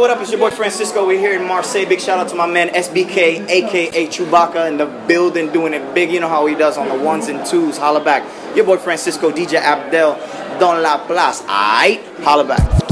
What up? It's your boy Francisco. We're here in Marseille. Big shout out to my man SBK, aka Chewbacca, in the building, doing it big. You know how he does on the ones and twos. Holla back. Your boy Francisco, DJ Abdel, Don La Place. Aight, holla back.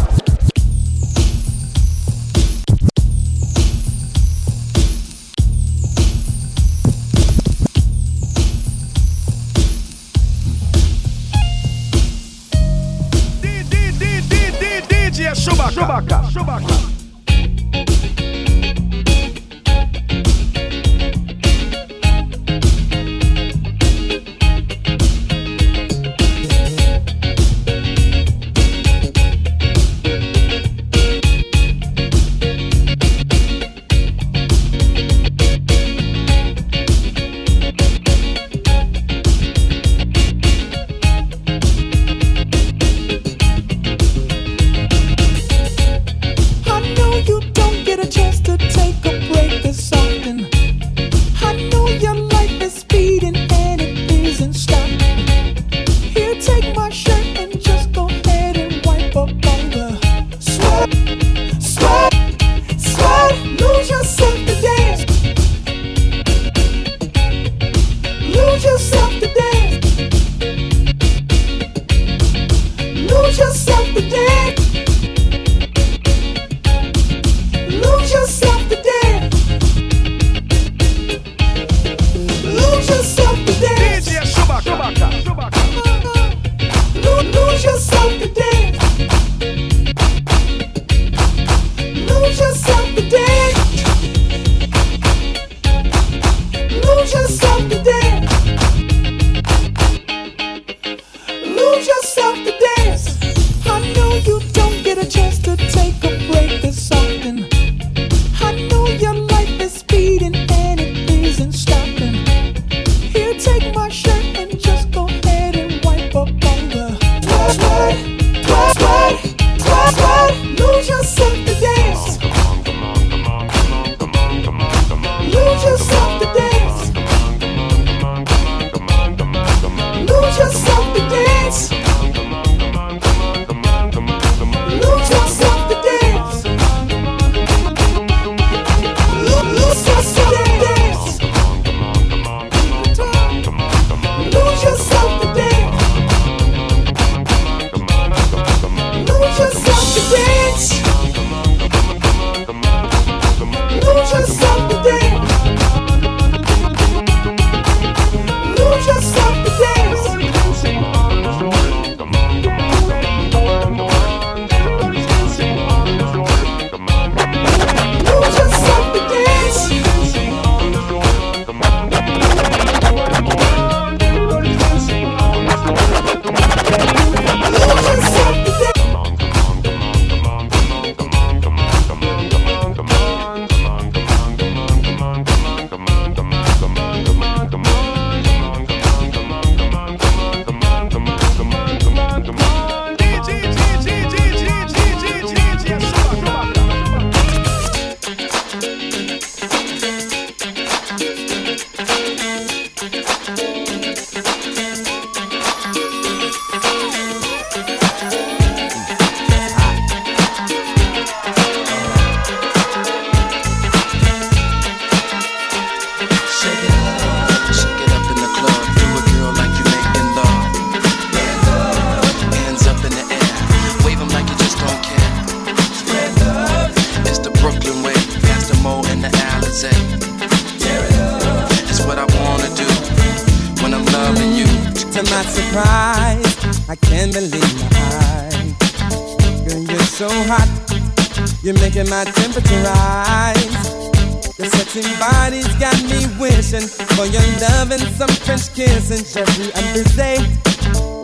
kiss and Jeffrey on this day.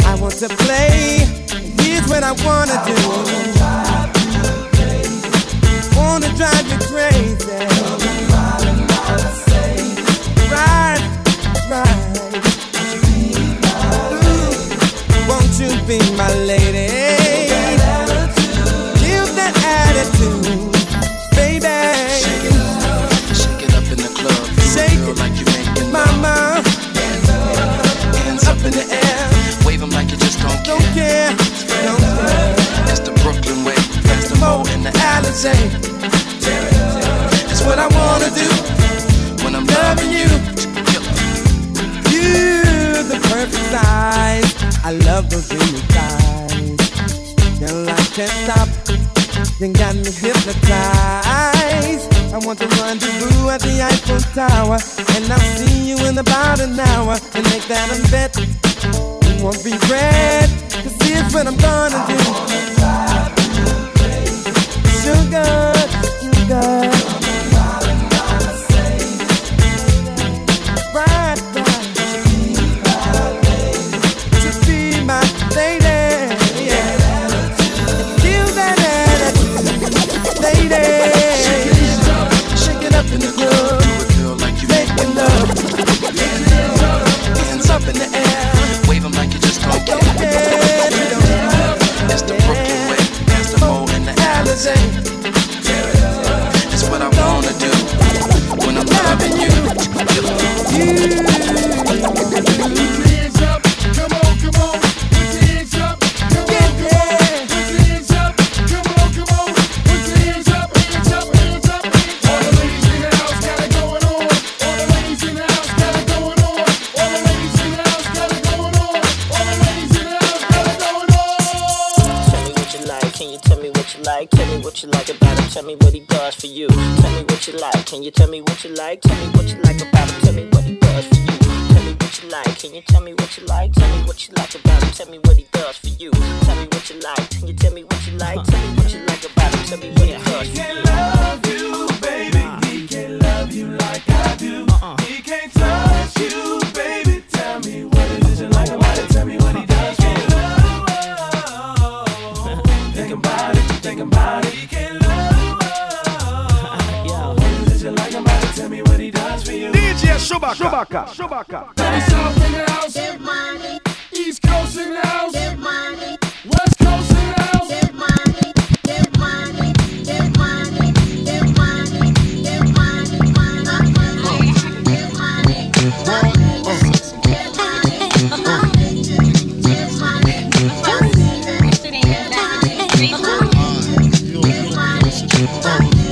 I want to play. Here's what I wanna do. Tower. And I'll see you in about an hour. And make that a bet. You won't regret. Cause here's what I'm gonna do. Sugar, sugar. Down south in the house. East Coast in the house. West Coast in the house.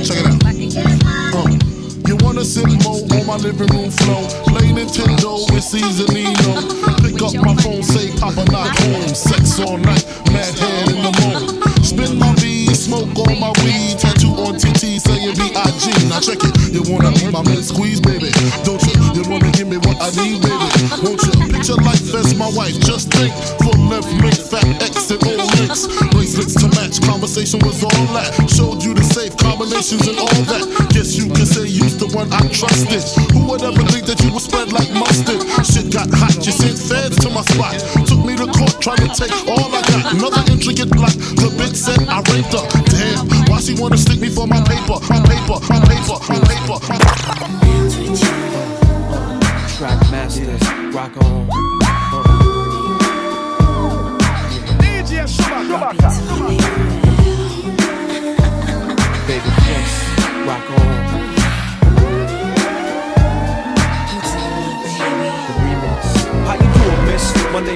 Check it out. You wanna sit more on my living room floor? Nintendo with Seasonino. Pick up my phone, say Papa not home. Sex all night, mad head in the moon. Spin my V, smoke all my weed. Tattoo on TT saying B.I.G. Now check it. You wanna be my man squeeze, baby? Don't you? You wanna give me what I need, baby? Won't you? Picture life as my wife. Just think. Full left, make fat X and old links. Bracelets to match. Conversation was all that. Showed you the safe combinations and all that. Guess you could say you's the one I trusted. Who would ever think spot. Took me to court trying to take all I got. Another intricate black. The bitch said I raped her. Damn. Why she wanna stick me for my paper? My paper. My paper. My paper. Track master, rock on. DJ Chewbacca. Baby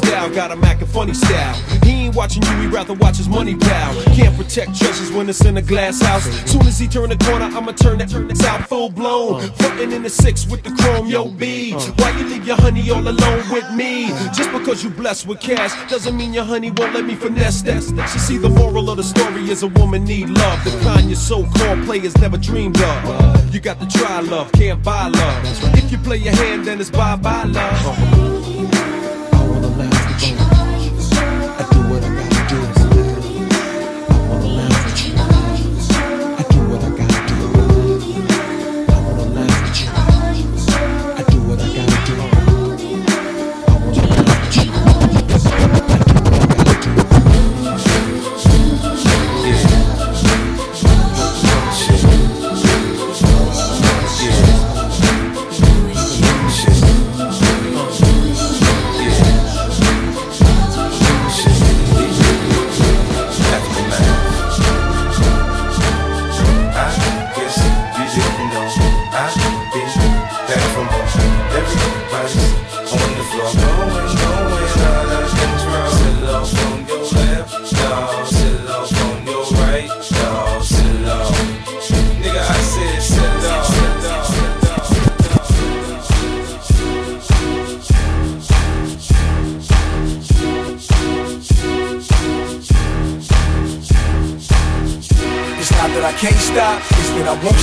Jewels got a Mac and funny style. He ain't watching you, he rather watch his money pal. Can't protect treasures when it's in a glass house. Soon as he turn the corner, I'ma turn that turn out full blown. Frontin' in the six with the chrome, yo B. Why you leave your honey all alone with me? Just because you blessed with cash doesn't mean your honey won't let me finesse that. She see the moral of the story is a woman need love. The kind your so-called players never dreamed of. You got to try love, can't buy love. If you play your hand, then it's bye-bye love. I won't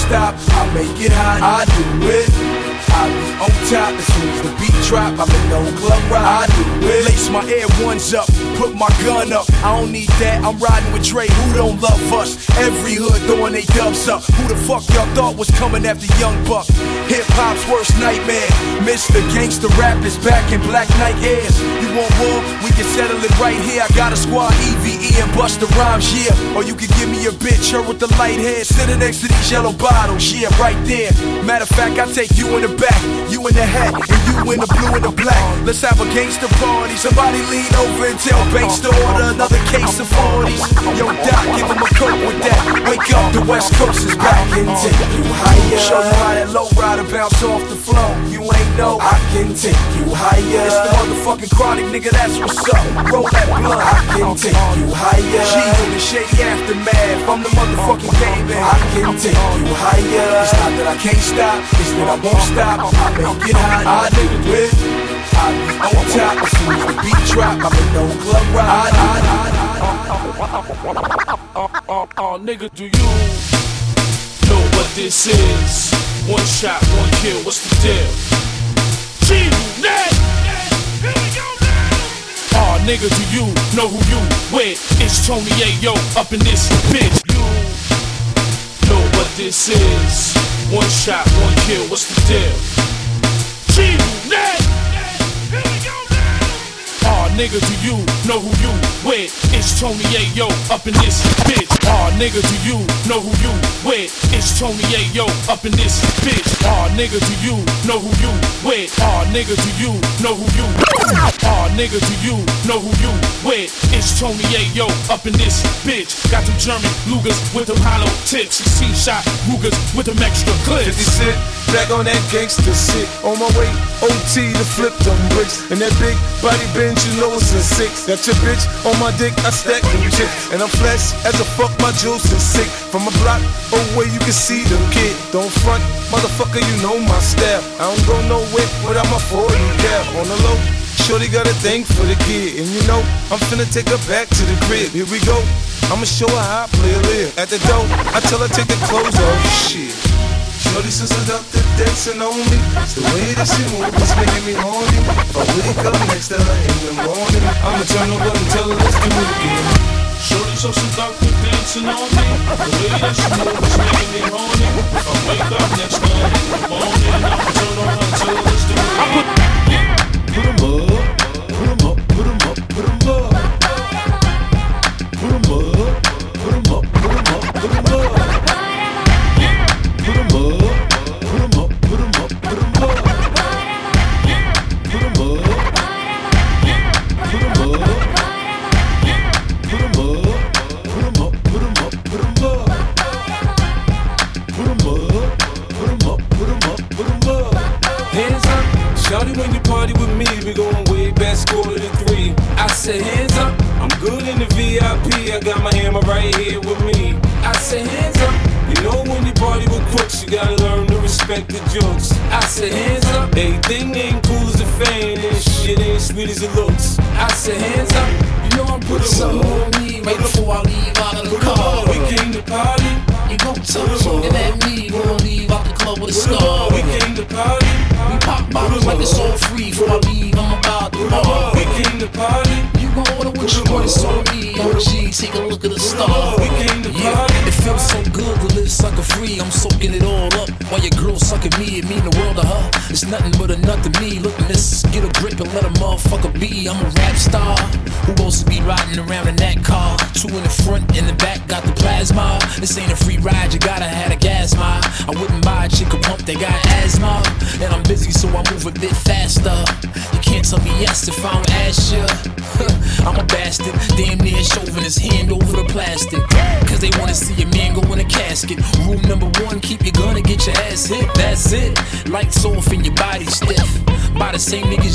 ones up, put my gun up. I don't need that. I'm riding with Dre. Who don't love us? Every hood throwing they dubs up. Who the fuck y'all thought was coming after Young Buck? Hip hop's worst nightmare. Mr. Gangsta Rap is back in Black Knight airs. You want war? We can settle it right here. I got a squad EVE and Busta Rhymes, yeah. Or you can give me a bitch, her with the light hair, sitting next to these yellow bottles, yeah, right there. Matter of fact, I take you in the back, you in the hat, and you in the blue and the black. Let's have a gangster party. Somebody lean over and tell Banks to order another case of 40s. Yo, Doc, give him a coat with that. Wake up, the West Coast is back and take you higher. Show you how that low rider bounce off the floor. You ain't know I can take you higher. It's the motherfucking chronic nigga, that's what's up. Roll that blunt, I can take you higher. G in the shady aftermath. I'm the motherfucking game, I can take you higher. It's not that I can't stop, it's that I won't stop. I make it hot, I do it. I on top as soon as beat drop. I'm in no club ride. Uh, nigga, do you know what this is? One shot, one kill, what's the deal? G-Unit! Aw, nigga, do you know who you with? It's Tony Yayo up in this bitch. You know what this is? One shot, one kill, what's the deal? G-Unit! Nigga, do you know who you with? It's Tony Yayo up in this bitch. Aw, nigga, do you know who you with? It's Tony Yayo up in this bitch. Aw, nigga, do you know who you with? Aw, nigga, do you know who you? Aw, nigga, do you know who you with? It's Tony Yayo up in this bitch. Got them German Lugers with them hollow tips. 16 shot Rugers with them extra 50 clips. back on that gangster shit. On my way, OT to flip them bricks. And that big body bench, you know it's a six. Got your bitch on my dick, I stack them chicks. And I'm flesh as a fuck, my juice is sick. From a block away, you can see them kid. Don't front, motherfucker, you know my style. I don't go nowhere without my 40 cap. On the low, Shorty got a thing for the kid, and you know I'm finna take her back to the crib. Here we go. I'ma show her how I play a live. At the door, I tell her take the clothes off. Shit. Shorty so seductive, dancing on me. It's the way that she moves, it's making me horny. If I wake up next to her in the morning, I'ma turn over and tell her let's do it again. Shorty so seductive, dancing on me. The way that she moves is making me horny. If I wake up next to her in the morning, I'ma turn on her and tell her let's do it again. Put 'em up, put 'em up, put 'em up, put 'em up. Put 'em up, put 'em up, put 'em up, put 'em up. Motherfucker be. I'm a rap star who wants to be riding around in that car. Two in the front, in the back, got the plasma. This ain't a free ride, you gotta have a gas mile. I wouldn't buy a chick a pump that got asthma. And I'm busy, so I move a bit faster. You can't tell me yes if I don't ask you. I'm a bastard, damn near shoving his hand over the plastic. Cause they wanna see a man go in a casket. Rule number one, keep your gun and get your ass hit. That's it. Lights off and your body stiff. By the same niggas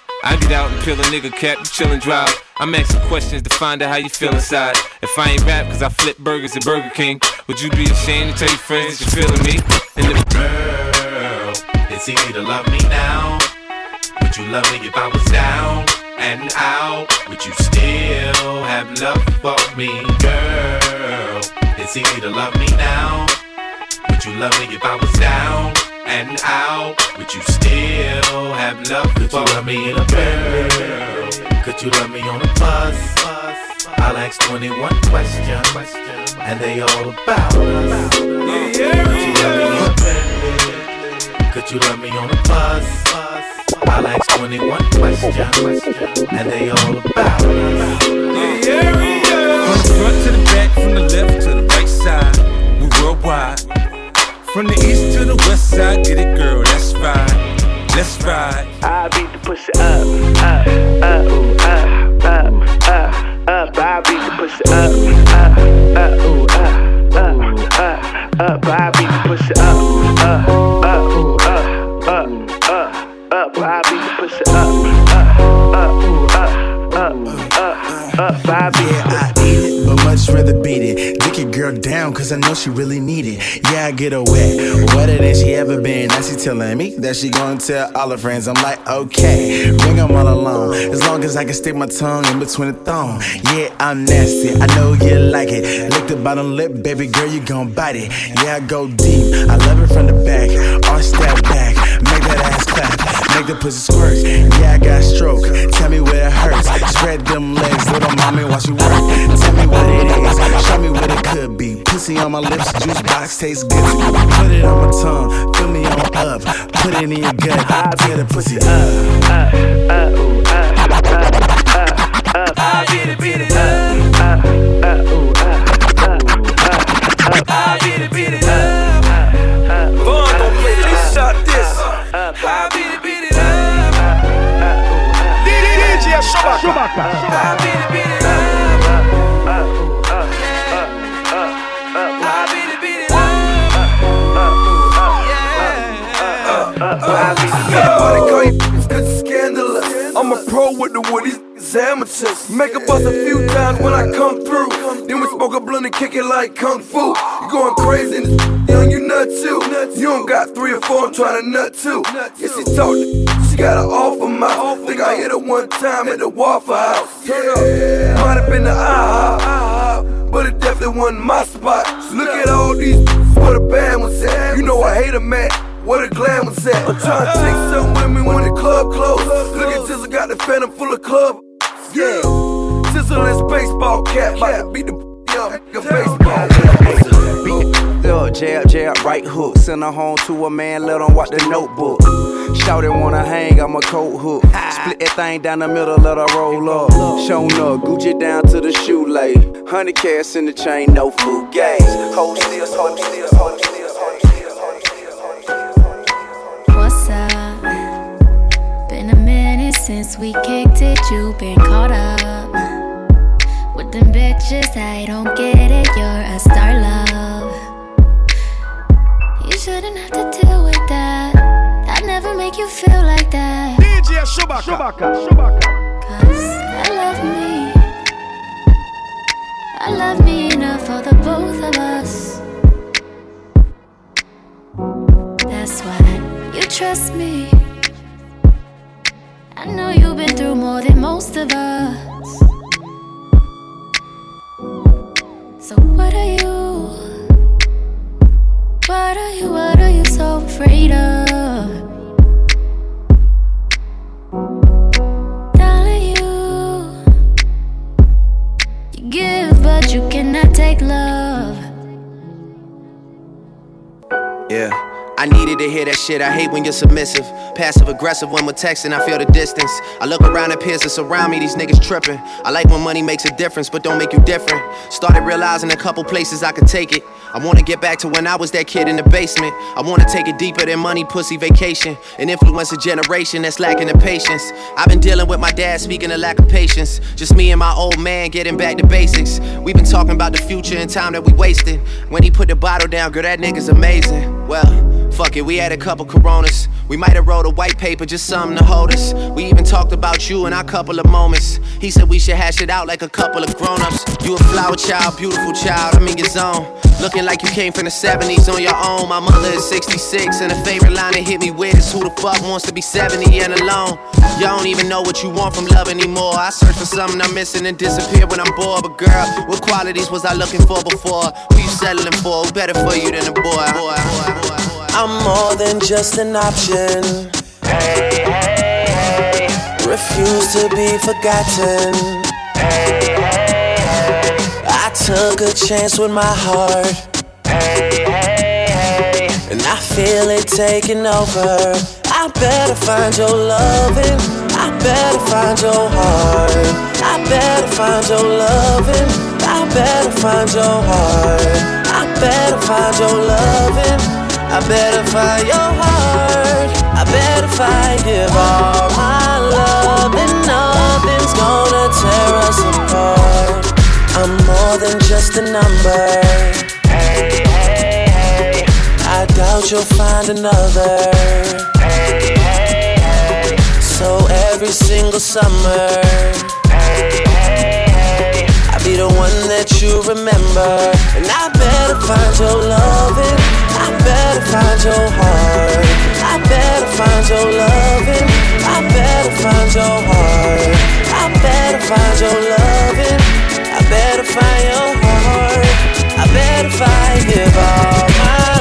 I get out and peel a nigga cap, you chill and drive. I'm asking questions to find out how you feel inside. If I ain't rap cause I flip burgers at Burger King, would you be ashamed to tell your friends that you're feeling me? And if Girl, it's easy to love me now. Would you love me if I was down and out? Would you still have love for me, girl? It's easy to love me now. Would you love me if I was down and out? Would you still have love Could for you love me in a girl? Could you love me on a bus? I'll ask 21 questions, and they all about us. Could you love me in a Bentley? Could you love me on a bus? I'll ask 21 questions, and they all about us. From the front to the back, from the left to the right side, we worldwide. From the east to the west side, get it, girl, that's right. Let's ride. I beat the pussy up, up, up, ooh, up, up, up, up. I beat the pussy up, up, up, ooh, up, up, up, up. I beat the pussy up, up, up, ooh, up, up, up, up. I beat the pussy up, up, up, ooh, up, up, up, up. I beat the I eat it, but much rather beat it. Dick your girl down, cause I know she really need it. Yeah, I get her wet, wetter than she ever been. Now she telling me that she gonna tell all her friends. I'm like, okay, bring them all along. As long as I can stick my tongue in between the thong. Yeah, I'm nasty, I know you like it. Lick the bottom lip, baby girl, you gon' bite it. Yeah, I go deep, I love it from the back. Arch that back, make that ass clap. Make the pussy squirt. Yeah, I got stroke. Tell me where it hurts. Spread them legs, little mommy, watch you work. Tell me what it is. Show me what it could be. Pussy on my lips, juice box tastes good. Put it on my tongue, fill me on up. Put it in your gut, I tear the pussy up. up, up, ooh, up, up. I beat it, beat it up, up, up, ooh, up, up, up, up. I beat it, beat it up, DJ Chewbacca. I beat it, beat it up, beat it, beat it up, beat it, it's scandalous. I'm a pro with the wood, these amateurs. Make a bust a few times when I come through. Then we smoke a blunt and kick it like kung fu. You going crazy in this young, you nut too. You don't got three or four, I'm trying to nut too. Yeah, she talk, she got an offer mouth. Think I hit her one time at the Waffle House. Turn up. Might have been the IHOP, but it definitely wasn't my spot. Look at all these where the band was at. You know I hate a man. Where the glam was at. I'm trying to take some women when the club closed. Look at Tizzle got the phantom full of club. Yeah. Tizzle is baseball cap. About to beat the up like a baseball cap. Up, jab, jab, right hook. Send her home to a man, let him watch the notebook. Shout it, wanna hang, I'm a coat hook. Split that thing down the middle, let her roll up. Shown up, Gucci down to the shoelace. Hundred cash in the chain, no food still, hold still, hold still, hold still. What's up? Been a minute since we kicked it, you been caught up with them bitches. I don't get it, you're a star love. You shouldn't have to deal with that. That never make you feel like that. DJ Chewbacca. Cause I love me. I love me enough for the both of us. That's why you trust me. I know you've been through more more than most of us. So what are you? What are you? What are you so afraid of? But you cannot take love. Yeah. I needed to hear that shit. I hate when you're submissive. Passive aggressive when we're texting, I feel the distance. I look around at peers that's around me, these niggas tripping. I like when money makes a difference, but don't make you different. Started realizing a couple places I could take it. I wanna get back to when I was that kid in the basement. I wanna take it deeper than money, pussy, vacation. And influence a generation that's lacking the patience. I've been dealing with my dad speaking of lack of patience. Just me and my old man getting back to basics. We've been talking about the future and time that we wasted. When he put the bottle down, girl, that nigga's amazing. Well, Fuck it, we had a couple coronas. We might have wrote a white paper, just something to hold us. We even talked about you in our couple of moments. He said we should hash it out like a couple of grown-ups. You a flower child, beautiful child, I'm in your zone. Looking like you came from the 70s on your own. My mother is 66, and a favorite line that hit me with is Who the fuck wants to be 70 and alone? Y'all don't even know what you want from love anymore. I search for something I'm missing and disappear when I'm bored. But girl, what qualities was I looking for before? Who you settling for? Who better for you than a boy, boy, boy, boy. I'm more than just an option. Hey, hey, hey. Refuse to be forgotten. Hey, hey, hey. I took a chance with my heart. Hey, hey, hey. And I feel it taking over. I better find your loving. I better find your heart. I better find your loving. I better find your heart. I better find your loving. I better find your heart. I better find give all my love, and nothing's gonna tear us apart. I'm more than just a number. Hey, hey, hey. I doubt you'll find another. Hey, hey, hey. So every single summer. Hey, be the one that you remember. And I better find your loving. I better find your heart. I better find your loving. I better find your heart. I better find your loving. I better find your heart. I better find give all my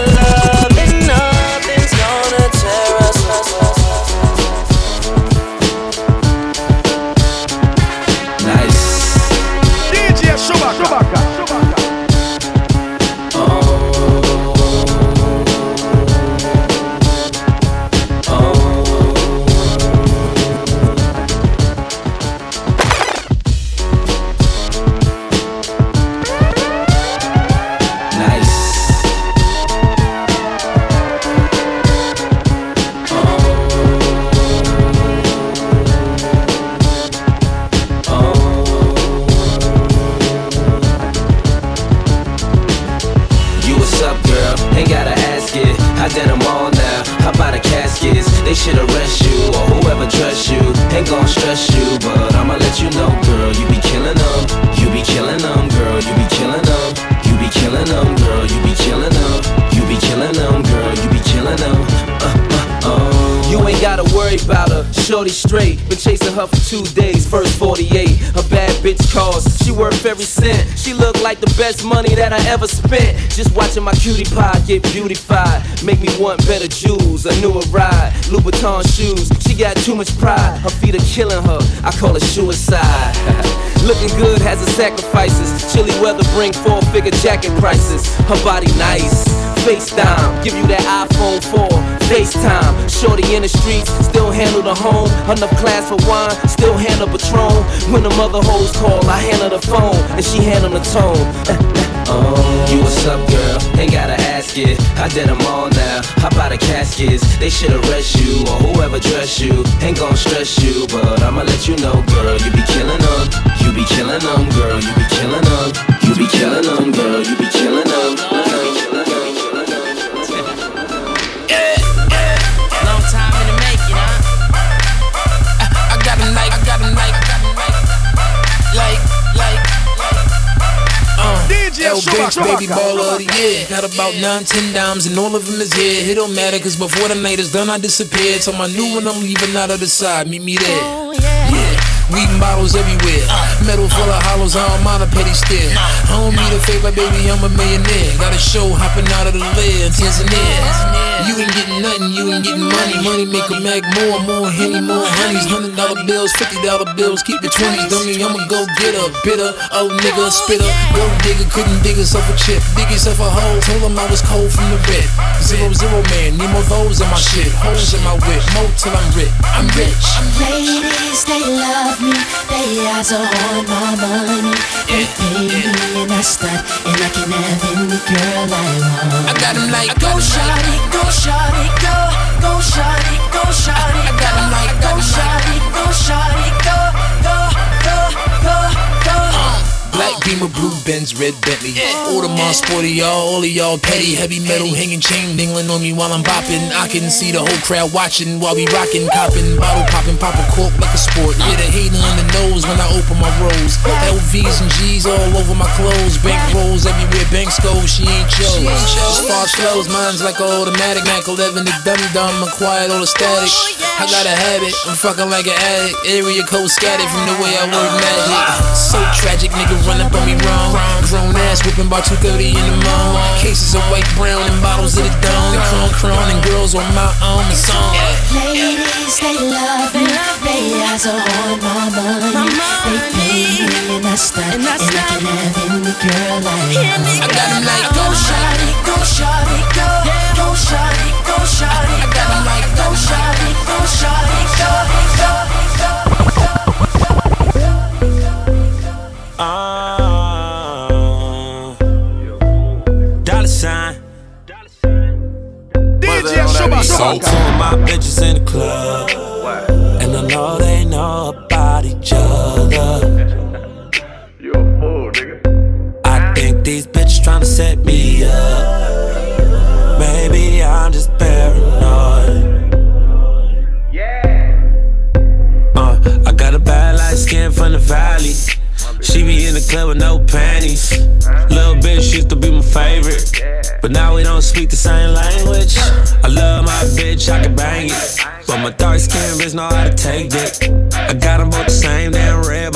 bitch cost. She worth every cent. She look like the best money that I ever spent. Just watching my cutie pie get beautified. Make me want better jewels. A newer ride. Louboutin shoes. She got too much pride. Her feet are killing her. I call it suicide. Looking good has its sacrifices. Chilly weather bring four figure jacket prices. Her body nice. FaceTime, give you that iPhone 4. FaceTime, shorty in the streets, still handle the home. Enough class for wine, still handle Patron. When the mother hoes call, I handle the phone, and she handle the tone. Eh, eh. Oh, you what's up, girl? Ain't gotta ask it. I did them all now. Hop out the caskets? They should arrest you or whoever dress you. Ain't gon' stress you, but I'ma let you know, girl. You be killing them. You be killing them, girl. You be killing them. You be killing them, girl. You be killing them. DJ bitch, baby baller of the year. Got about nine, ten dimes, and all of them is here. It don't matter, cause before the night is done, I disappear. So my new one, I'm leaving out of the side. Meet me there. Weed bottles everywhere. Metal full of hollows, I don't mind a petty stare. I don't need a favor, baby, I'm a millionaire. Got a show hopping out of the lid, Tanzania. You ain't getting nothing, you ain't getting money. Money make a mag more, more henny, more honeys. Hundred dollar bills, fifty dollar bills, keep the twenties. Dummy, I'ma go get a bitter, old nigga, spitter. Go digger, couldn't dig herself a chip. Dig yourself a hole, told him I was cold from the red. Zero, zero man, need more those in my shit. Holes in my whip, more till I'm rich. I'm rich. Ladies, they love me. They eyes are on my money. They pay me and I start, and I can have any girl I want. I got 'em like go shawty, go shawty, go, go shawty, go shawty, I got 'em like go shawty, go shawty, Beamer, blue Benz, red Bentley. Audemars, sporty, y'all, all of y'all petty. Heavy metal hanging chain dingling on me while I'm bopping. I can see the whole crowd watching while we rocking, copping, bottle popping, popping cork like a sport. Yeah, the hater in the nose when I open my rolls. LVs and G's all over my clothes. Bank rolls everywhere, banks go, she ain't yours. As flows, mine's like an automatic. Mac 11, the dumb dumb, acquired all the static. I got a habit, I'm fucking like an addict. Area code scattered from the way I work magic. So tragic, nigga run up on me wrong. Grown ass whipping by 2:30 in the morning. Cases of white, brown, and bottles of the dawn. Cron, cron, and girls on my own. It's on. Ladies, they love me. They eyes are on my money. They pay me and I start, and I can have any girl I want. I got 'em like go shawty, go shawty, go, go shawty, go shawty. I got 'em like go shawty, go shawty, go, go, go. Uh, DJ Shuba, So two of my bitches in the club, and I know they know about each other. You a fool, nigga. I think these bitches tryna set me up. Maybe I'm just paranoid. Uh, I got a bad light skin from the valley. She be in the club with no panties. Little bitch used to be my favorite. But now we don't speak the same language. I love my bitch, I can bang it. But my dark skin bitch know how to take dick. I got them both the same damn red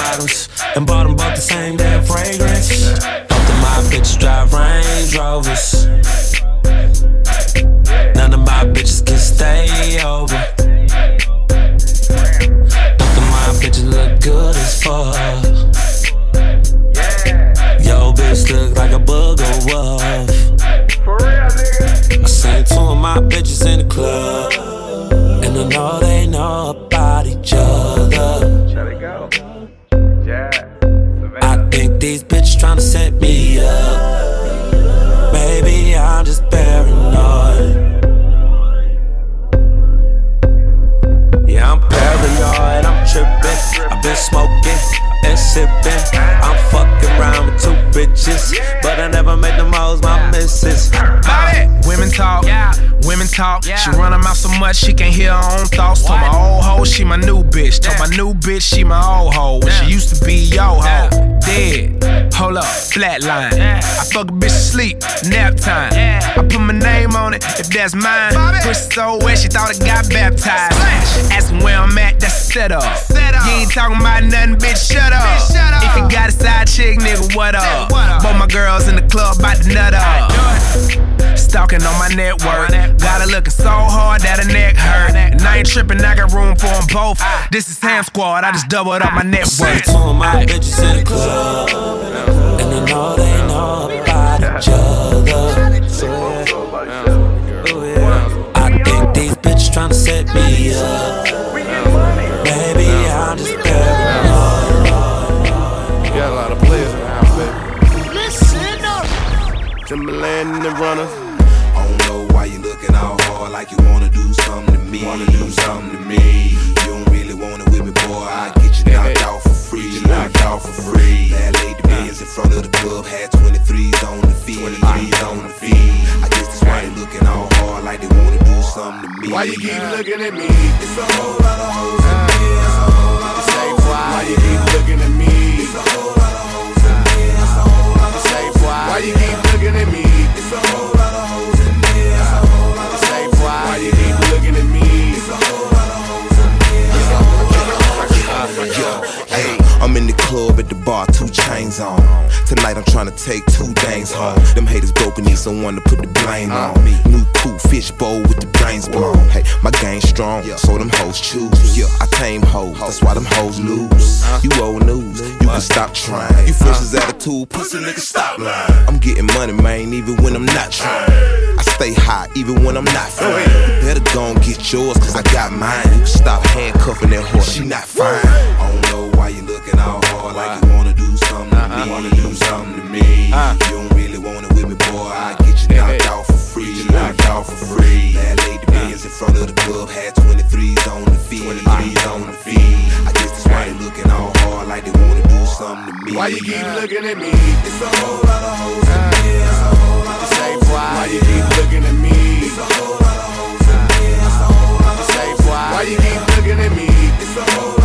talk. She run her mouth so much she can't hear her own thoughts. Told my old hoe she my new bitch. Told my new bitch she my old hoe. When she used to be yo hoe. Dead. Hold up, flatline. I fuck a bitch to sleep, nap time. I put my name on it if that's mine. Pussy so wet she thought it got baptized. Asking where I'm at, that's a setup. You ain't talking about nothing, bitch. Shut up. shut up If you got a side chick, nigga, what up? Both my girls in the club about to nut up. Stalking on my network. Got her looking so hard that her neck hurt. And I ain't tripping, I got room for them both. This is Ham Squad, I just doubled up my net Seen worth. two of my bitches in the club, and I know they know about each other. Ooh, yeah. I think these bitches tryna set me up. Maybe I'm just paranoid. Got a lot of players in the house, baby. Listen up. Timberland and the runners. Hard like you wanna do something to me. Wanna do something to me. You don't really want it with me, boy. I get you knocked out for free. Get you knocked out for free. That lady millions in front of the club had 23s on the feet. 23s on the feet. I guess that's why they looking all hard like they wanna do something to me. Why you keep looking at me? It's a whole lot of hoes in me. It's a whole lot of hoes. Why you keep looking at me? It's a whole lot of hoes in me. It's a whole lot of hoes. Why you keep looking at me? It's a whole Tonight I'm trying to take two things home. Them haters broken, need someone to put the blame on me. New cool fish bowl with the brains blown. Hey, my game strong, so them hoes choose. Yeah, I tame hoes, that's why them hoes lose. You old news, you can stop trying. You fresh as attitude, pussy nigga, stop lying. I'm getting money, man, even when I'm not trying. I stay high, even when I'm not fine. You better go and get yours, cause I got mine. You can stop handcuffing that horse, she not fine. You looking all hard like you wanna do something to uh-huh. me. Wanna do something to me. Uh. You don't really want it with me, boy. I get you knocked out for free. You knocked out for free. That lady uh. bands in front of the club had 23s on the feet. 23s on the feet. I guess that's why they looking all hard like they wanna do something to me. Why you keep uh. looking at me? It's a whole lot of hoes in me. It's a whole lot of hoes. Why you keep looking at me? It's a whole lot of hoes in me. It's a whole lot of hoes. Why you keep looking at me? It's a whole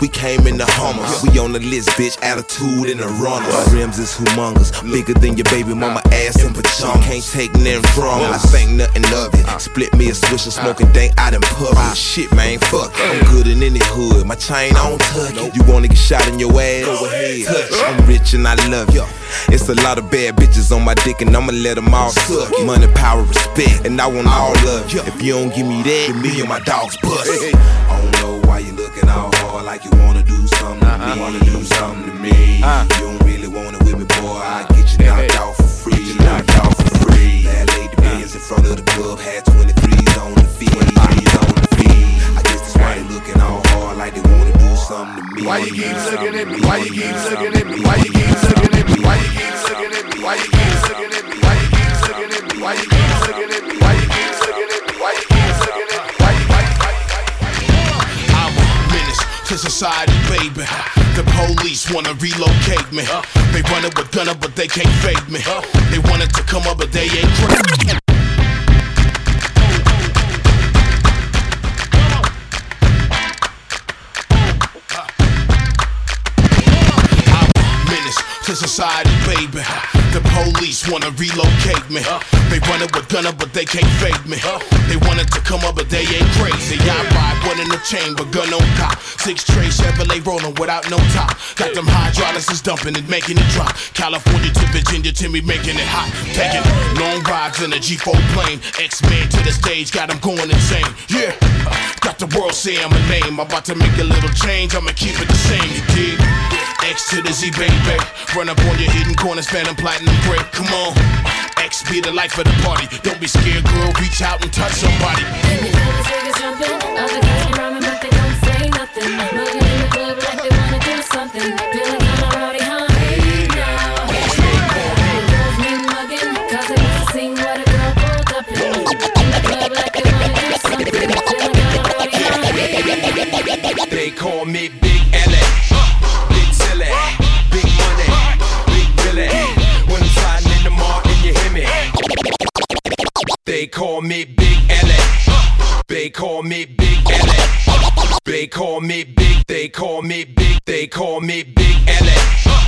We came in the Hummers. We on the list, bitch. Attitude in the runner. Rims is humongous, bigger than your baby mama ass in pajama. Can't take nothing from it. I think nothing of it. Split me a swisher, smoking dank out in public. Shit, man, fuck. it. I'm good in any hood. My chain on tuck. it. You wanna get shot in your ass? Go ahead. Touch. I'm rich and I love you. It's a lot of bad bitches on my dick and I'ma let them all suck. it. Money, power, respect, and I want all of you. If you don't give me that, then me and my dogs bust. I don't know why you looking all hard like you wanna do something to me. Uh-huh. Wanna do something to me. Uh-huh. You don't really want it with me, boy. I get you knocked out for free. You knocked out for free. That lady uh-huh. bands in front of the club had 23s on the feet. 23s on the feet. I guess that's why they looking all hard like they wanna do something to me. Why you keep looking at me? Why you keep looking at me? Why you keep looking at me? Why you keep looking at me? Why you keep looking at me? Why you keep looking at me? Why you keep looking at me? Why you keep looking at to society, baby. The police wanna relocate me. They running with gunner, but they can't fake me. They wanted to come up, but they ain't crazy. To society, baby. The police wanna relocate me. They running with gunner, but they can't fake me. They wanted to come up, but they ain't crazy. I ride one in the chamber, gun on top. Six tray Chevrolet rolling without no top. Got them hydraulics is dumping and making it drop. California to Virginia me making it hot. Taking long rides in a G4 plane. X-Men to the stage, got them going insane. The world saying my name. I'm about to make a little change, I'ma keep it the same, you dig? X to the Z, baby. Run up on your hidden corners, phantom platinum break. Come on. X be the life of the party. Don't be scared, girl. Reach out and touch somebody. Call me Big L.A. Big Silly. Big Money. Big Billy. When I'm sliding in the mall and you hear me. They call me Big L.A. They call me Big L.A. They call me Big. They call me Big. They call me Big L.A.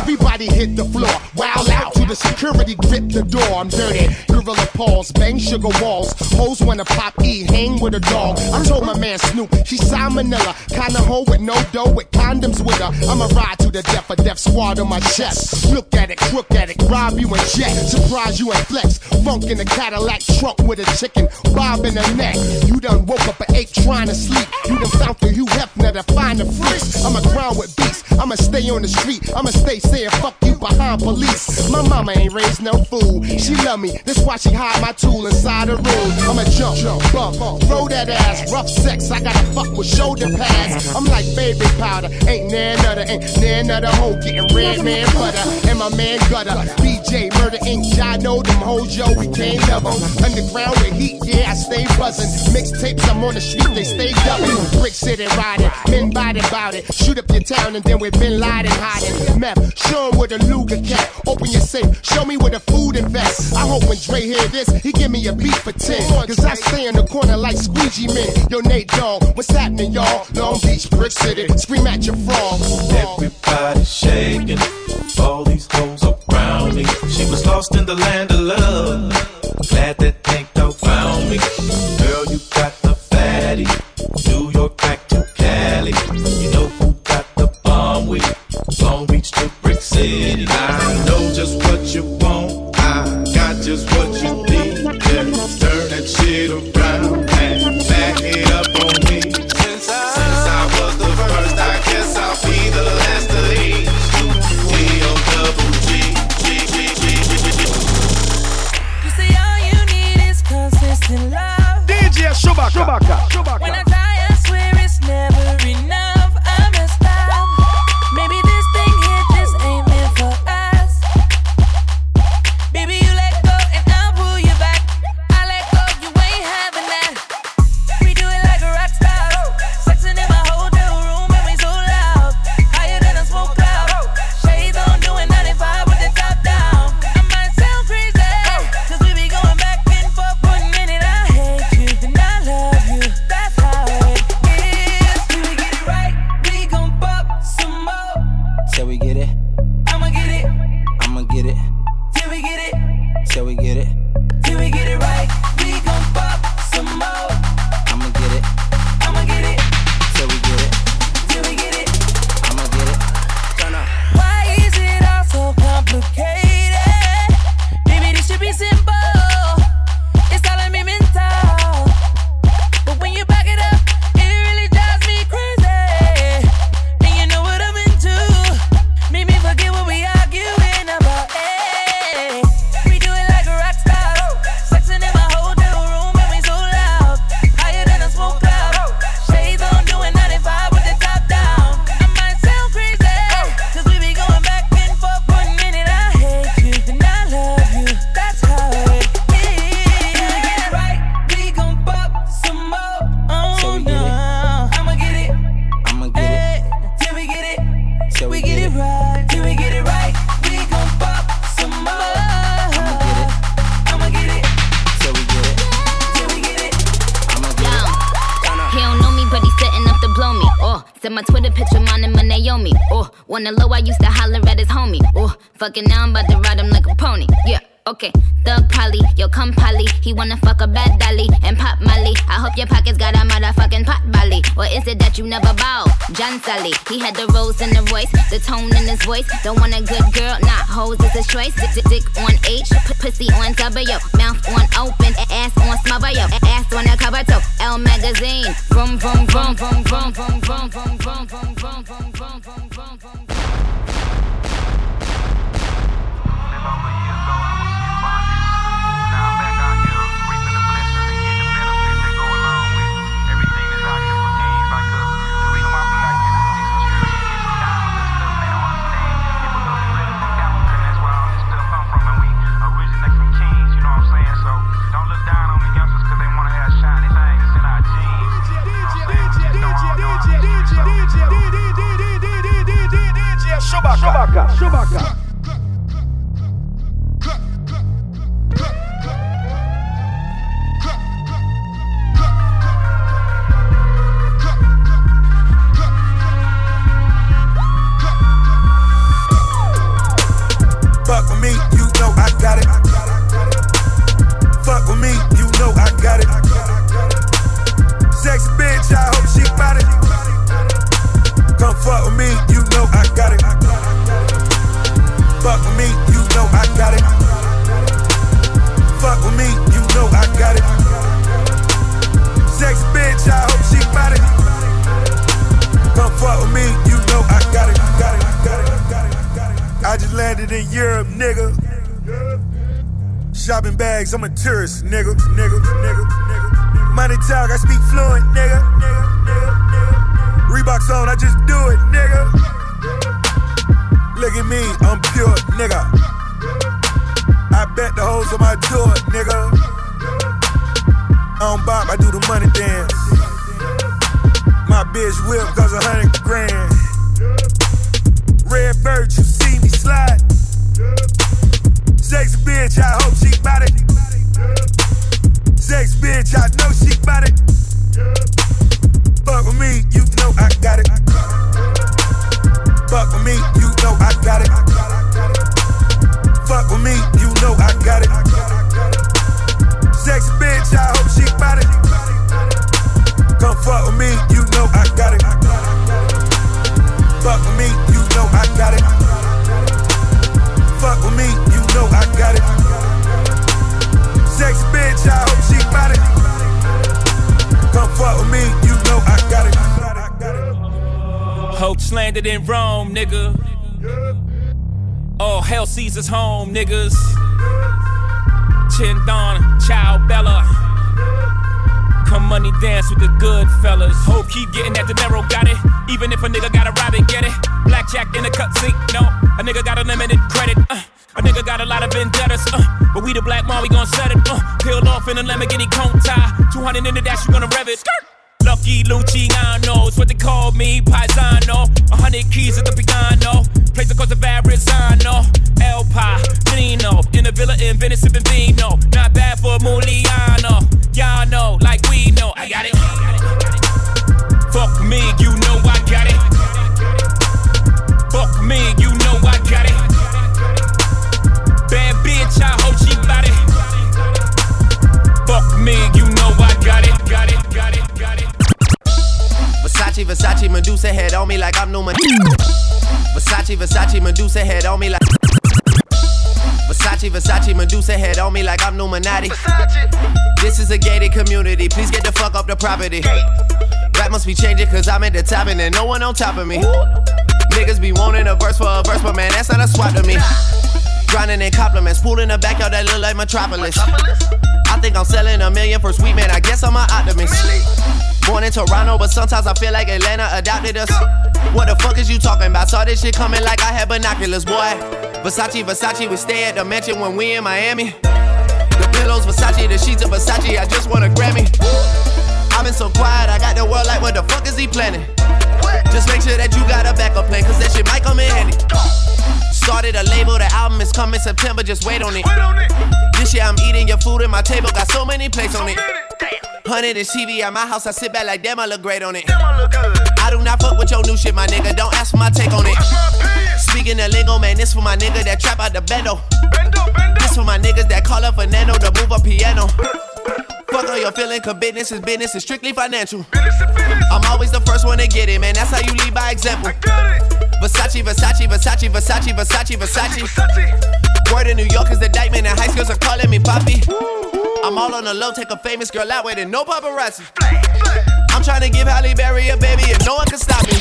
Everybody hit the floor, wow out to the security, grip the door. I'm dirty, gorilla paws, bang sugar walls. Hoes wanna pop E, hang with a dog. I told my man Snoop, she salmonella. Kinda hoe with no dough, with condoms with her. I'ma ride to the death, a death squad on my chest. Look at it, crook at it, rob you and jet. Surprise you and flex. Funk in a Cadillac trunk with a chicken, rob in the neck. You done woke up an ape trying to sleep. You done found the Hugh Hefner to find the freaks. I'ma grind with beats, I'ma stay on the street, I'ma stay Saying fuck you behind police. My mama ain't raised no fool. She love me, that's why she hide my tool inside the room. I'ma jump, jump, bump, throw that ass. Rough sex, I gotta fuck with shoulder pads. I'm like baby powder, ain't nan other, ain't nan other hoe getting red man butter. And my man gutter, BJ Murder ink. I know them hoes, yo, we can't double. them. Underground with heat, yeah, I stay buzzing. Mixtapes, I'm on the street, they stay dubbing. Brick City riding, men biting about it. Shoot up your town and then we've been lying hiding. Meth, Sean with a Luger cat. Open your safe, show me where the food invests. I hope when Dre hear this, he give me a beat for 10. Cause I stay in the corner like squeegee men. Yo, Nate Dogg, what's happening, y'all? Long Beach, Brick City, scream at your frog. Everybody shaking, all these hoes around me. She was lost in the land of love. Glad that tank dog found me. Girl, you got the fatty, New York My Twitter picture, mine and my Naomi. Oh, wanna low, I used to holler at his homie. Oh, fucking now I'm about to ride him like a pony. Yeah. Okay, Thug Polly, yo come Polly. He wanna fuck a bad dolly and pop Molly. I hope your pockets got a motherfucking pot belly. Or is it that you never bow? John Sally, he had the rose in the voice, the tone in his voice. Don't want a good girl, not hoes is his choice. Dick, dick, dick on H, p- pussy on W, mouth on open, ass on smother, yo, ass on the cover toe. L magazine, vroom vroom vroom vroom vroom vroom vroom vroom vroom vroom vroom vroom vroom vroom vroom vroom. Chewbacca. Chewbacca. Fuck with me, you know I got it. Fuck with me, you know I got it. Sexy bitch, I hope she bout it. Come fuck with me, you know I got it. Fuck with me, you know I got it. Fuck with me, you know I got it. Sexy bitch, I hope she bout it. Come fuck with me, you know I got it. Got it, got it, got it, got it. I just landed in Europe, nigga. Shopping bags, I'm a tourist, nigga, nigga, nigga, nigga. Money talk, I speak fluent, nigga. Reeboks on, I just do it, nigga. Look at me, I'm pure, nigga. I bet the hoes on my tour, nigga. I don't bop, I do the money dance. My bitch whip cause a hundred grand. Red bird, you see me slide. Sex bitch, I hope she bout it. Sex bitch, I know she bout it. Got it. Sex bitch, I hope she bout it. Come fuck with me, you know I got it. Hope landed in Rome, nigga. All hell Caesar's home, niggas. Chin Don, Ciao Bella. Come money dance with the good fellas. Hope keep getting that dinero, got it. Even if a nigga gotta rob it, get it. Blackjack in the cut sink, no. A nigga got unlimited credit. Uh. A nigga got a lot of vendettas, uh, but we the black mom, we gon' set it. Uh, peeled off in a Lamborghini cone tie. 200 in the dash, you gonna rev it. Skirt. Lucky Luciano, it's what they call me, Paisano. A hundred keys at the piano, place across the Verrazano. El Padrino, in a villa in Venice, sipping on me like I'm Newman. Versace, Versace, Medusa head on me like. Versace, Versace, Medusa head on me like I'm Illuminati. This is a gated community, please get the fuck up the property. Rap must be changing cause I'm at the top and there's no one on top of me. Niggas be wanting a verse for a verse, but man, that's not a swap to me. Drowning in compliments, pool in the backyard that look like Metropolis. I think I'm selling a million for sweet man, I guess I'm an optimist. Born in Toronto, but sometimes I feel like Atlanta adopted us. What the fuck is you talking about? Saw this shit coming like I had binoculars, boy. Versace, Versace, we stay at the mansion when we in Miami. The pillows, Versace, the sheets of Versace, I just want a Grammy. I've been so quiet, I got the world like, what the fuck is he planning? Just make sure that you got a backup plan, cause that shit might come in handy. Started a label, the album is coming September, just wait on it. This year I'm eating your food and my table got so many plates on it. Hundred inch TV at my house, I sit back like damn, I look great on it. Damn, I look good. I do not fuck with your new shit, my nigga. Don't ask for my take on it. Speaking of lingo, man, this for my nigga that trap out the bendo. bendo, bendo. This for my niggas that call up Fernando to move a piano. Fuck all your feeling, cause business is business, it's strictly financial. Business business. I'm always the first one to get it, man. That's how you lead by example. Versace, Versace, Versace, Versace, Versace, Versace. Word in New York is the indictment, and high schools are calling me Poppy. I'm all on the low, take a famous girl out with it, no paparazzi. I'm trying to give Halle Berry a baby, and no one can stop me.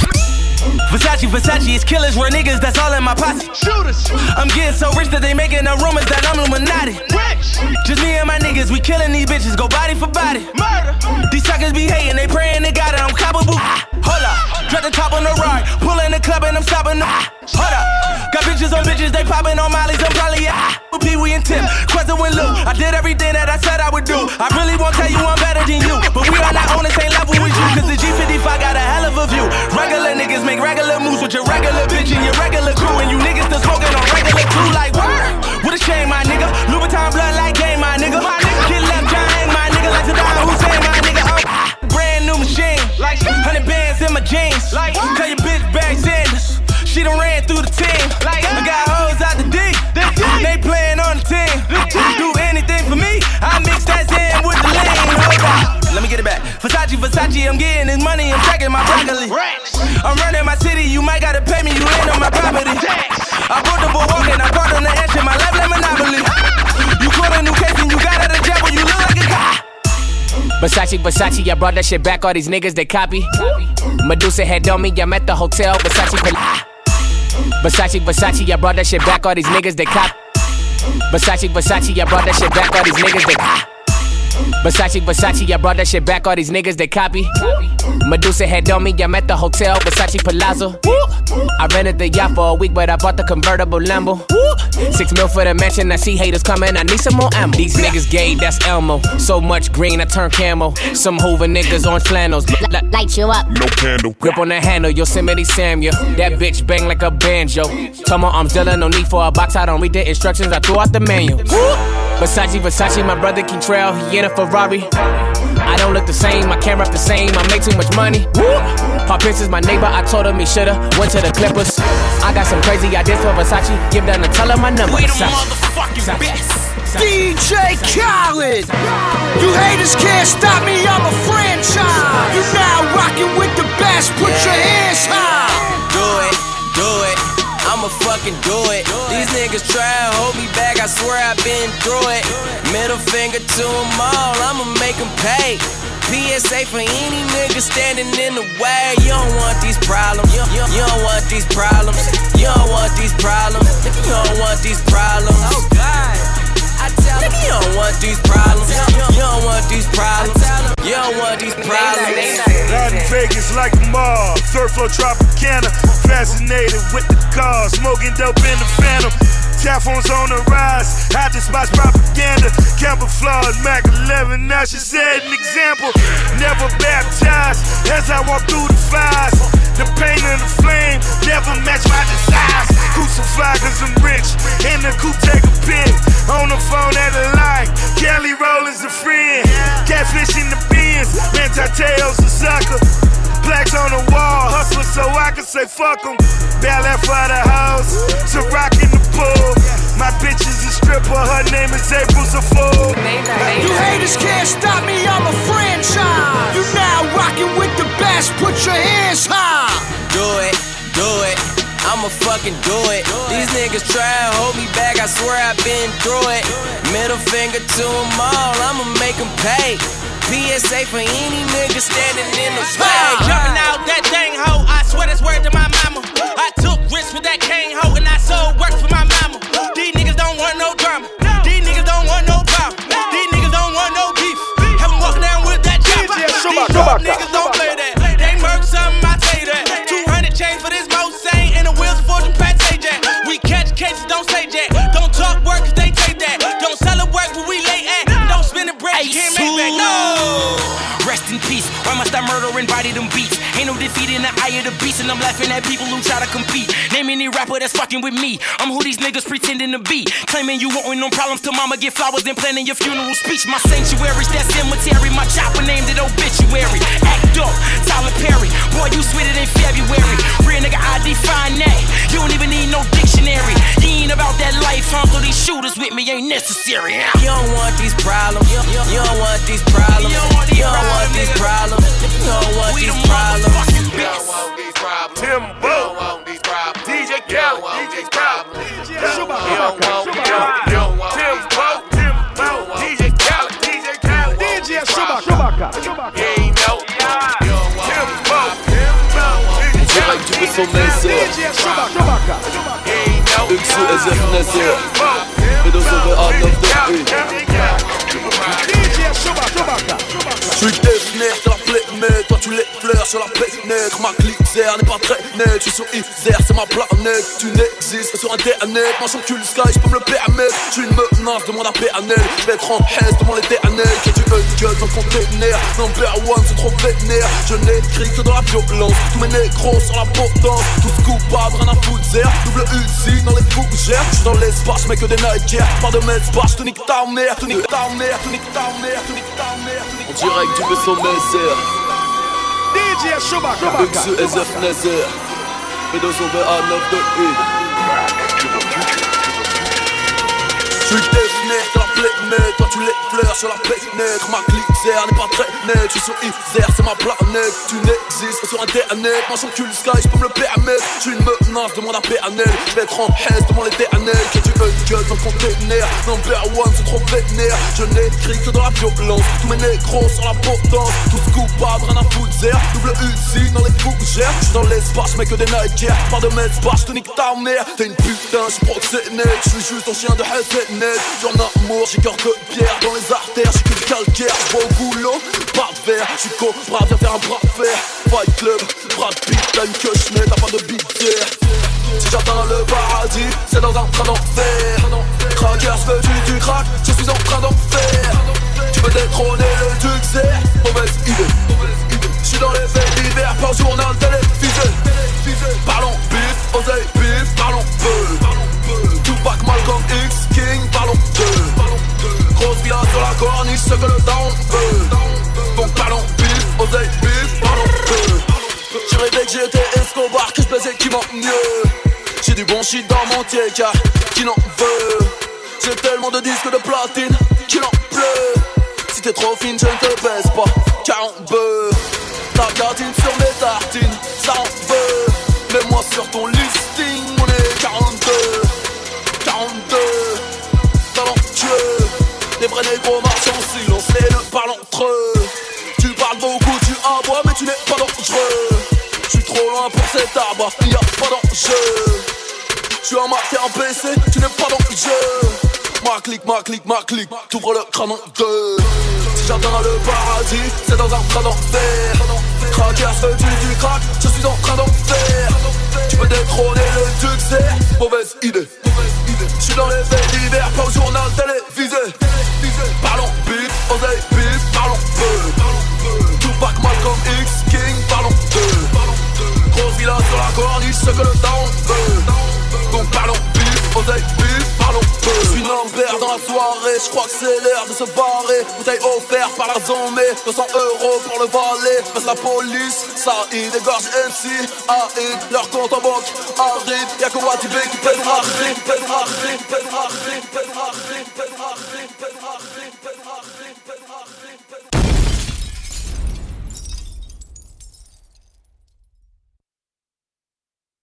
Versace, Versace, it's killers, real niggas, that's all in my posse. Shooters. I'm getting so rich that they making the rumors that I'm Illuminati. Rich. Just me and my niggas, we killing these bitches, go body for body. Murder. These suckers be hating, they praying they got it, I'm coppable. Ah. Hold up, drop the top on the ride, pull in the club and I'm stopping the. Hold up, got bitches on bitches, they popping on mollies, I'm probably yeah. With Pee Wee and Tim, Questa and Lou. I did everything that I said I would do. I really won't tell you I'm better than you, but we are not on the same level with you, cause the G55 got a hell of a view. Regular niggas make regular moves with your regular bitch and your regular crew, and you niggas still smoking on regular too, like word. What a shame, my nigga. Louboutin blood like game, my nigga. My nigga. Like hundred bands in my jeans. Like tell your bitch back Sanders. She done ran through the team. Like I got hoes out the D. They playing on the team. Do anything for me. I mix that in with the lean. Hold up. Let me get it back. Versace, Versace, I'm getting this money, I'm tracking my broccoli. I'm running my city, you might gotta pay me, you ain't on my property. I bought the boardwalk and I brought on the engine, my life like Monopoly. Ah! You caught a new case and you got Versace, Versace, I brought that shit back. All these niggas they copy. Medusa head on me, I'm at the hotel. Versace, Versace, Versace, I brought that shit back. All these niggas they cop. Versace, Versace, I brought that shit back. All these niggas they. Versace, Versace, I brought that shit back. All these niggas they copy. Medusa head on me, I'm at the hotel. Versace Palazzo. I rented the yacht for a week, but I bought the convertible Lambo. Six mil for the mansion, I see haters coming, I need some more ammo. These niggas gay, that's Elmo. So much green, I turn camo. Some Hoover niggas on flannels. Light you up. No candle. Grip on the handle, Yosemite Sam, yeah. That bitch bang like a banjo. Tell my arms Dylan, no need for a box, I don't read the instructions, I threw out the manual. Versace, Versace, my brother can trail, he in a Ferrari. I don't look the same, my camera up the same, I make too much money. Pop Prince is my neighbor, I told him he shoulda went to the Clippers. I got some crazy ideas for Versace, give them and tell him my number. We the Versace. motherfucking best. DJ Khaled. You haters can't stop me, I'm a franchise. You now rocking with the best, put your hands high. Do it, do it. I'ma fucking do it. These niggas try and hold me back. I swear I've been through it. Middle finger to them all. I'ma make them pay. PSA for any nigga standing in the way. You don't want these problems. You, you, don't want these problems. You don't want these problems. You don't want these problems. Oh God. I you don't want these problems. You don't want these problems. You don't want these problems. Out in Vegas like a mob. Third floor Tropicana. Fascinated with the cars. Smoking dope in the phantom. Taphones on the rise. The spots propaganda. Camouflage Mac 11. Now she set an example. Never baptized as I walk through the fires. The pain and the flame never match my desires. Crucify cause I'm rich. In the coupe take a pic. On the phone at the line. Kelly Rowland's a friend. Catfish in the bins. Man, Tateo's a sucker. Blacks on the wall, hustler so I can say fuck 'em. Ballet for the house, so rock in the pool. My bitch is a stripper, her name is April's a fool. You haters can't stop me, I'm a franchise. You now rocking with the best, put your hands high. Do it, do it. I'ma fucking do it. These niggas try and hold me back. I swear I've been through it. Middle finger to them all. I'ma make them pay. PSA for any nigga standing in the way. Jumping out that dang hoe. I swear that's word to my mama. I took risks with that cane hoe and I sold work for my These peace. Why must I murder and body them beats? Ain't no defeat in the eye of the beast, and I'm laughing at people who try to compete. Name any rapper that's fucking with me. I'm who these niggas pretending to be. Claiming you want no problems till mama get flowers, then planning your funeral speech. My sanctuary's that cemetery. My chopper named it obituary. Act up, Tyler Perry. Boy, you sweeter than February. Real nigga, I define that. You don't even need no dictionary. You ain't about that life, huh? So these shooters with me ain't necessary. You don't want these problems. You, you, you don't want these problems. You don't want these problems. You don't want these problems. Timbo, DJ Khaled, DJ Khaled, Timbo, Timbo, Timbo, DJ Khaled, DJ Khaled, DJ Chewbacca. Yeah, you know. Timbo, Timbo, Direkt du bist vom Messer Yksi ezef neser Et de sauver out of the pit Je suis définir, t'as la tu l'effleures sur la planète. Ma clique n'est pas très net, je suis sur Isère, c'est ma planète. Tu n'existes sur internet, moi j'encule Sky, je peux me le permettre. Je suis une menace, demande à PNL Je vais être en haisse, demande l'éternel Que tu uncut dans le container. Number one, c'est trop vénère. Je n'écris que dans la violence. Tous mes négros sur la potence. Tous coupables, rien à foutre Double Uzi dans les fougères. Je suis dans l'espace, mais que des nightcares Pas de messe basse, te nique ta mère Te nique ta mère, te nique ta mère, te nique ta mère En direct du Messer DJ Chewbacca. Yksi ezef neser Et de sauver out of the pit Je suis définir, t'as la plaie toi tu l'effleures sur la planète Ma clique n'est pas très net, je suis sur Isère, c'est ma planète. Tu n'existes sur internet, moi j'encule Sky, je peux me le permettre. Je suis une menace, demande à PNL Je vais être en haisse, demande l'éternel Que tu uncut dans le container Number one, c'est trop vénère. Je n'écris que dans la violence. Tous mes négros sur la potence. Tous coupables, rien à foutre Double Uzi dans les fougères. Je suis dans l'espace, mais que des nightcares Pas de messe basse, je te nique ta mère. T'es une putain, je suis proxénète Je suis juste un chien de net J'en amour, j'ai cœur de pierre Dans les artères, j'ai que calcaire. Je vais au boulot, pas de verre. Je suis cobra, viens faire un bras de Fight Club, Brad Pitt, t'as une queue chenette, t'as pas de billet Si j'atteins le paradis, c'est dans un train d'enfer. Cracker, veux du, du crack, je suis en train d'en faire Tu veux détrôner le succès. Mauvaise idée. Je suis dans les faits divers, par journal télévisé. Parlons bif, oseille la que le veut Donc parlons bif, oseille bif, parlons peu J'ai rêvé que j'étais Escobar, que je baisais qui m'en mieux. J'ai du bon shit dans mon car qui n'en veut. J'ai tellement de disques de platine qu'il en pleut. Si t'es trop fine, je ne te baisse pas, car on veut Ta cantine sur mes tartines, pour cet a pas d'enjeu Je suis un marqué en PC, tu n'es pas dans le jeu ma clique, ma clique, ma clique. T'ouvres le crâne en deux. Si j'atteins le paradis, c'est dans un train d'enfer. Craqueur, veux-tu du crack Je suis en train d'en faire. Tu peux détrôner le succès, mauvaise idée. Je suis dans les faits divers, pas au journal télévisé. Parlons bif, oseille bif, parlons peu. Ce que le temps veut. Donc parlons bif, parlons. Je suis Lambert dans la soirée, je crois que c'est l'heure de se barrer. Bouteille offerte par la zombie, 200 euros pour le valet. Passe la police, ça y dégorge MC, AI, leur compte en banque arrive. Y'a que Watibé qui pèse la rime, pèse la rime, pèse la rime, pèse la rime.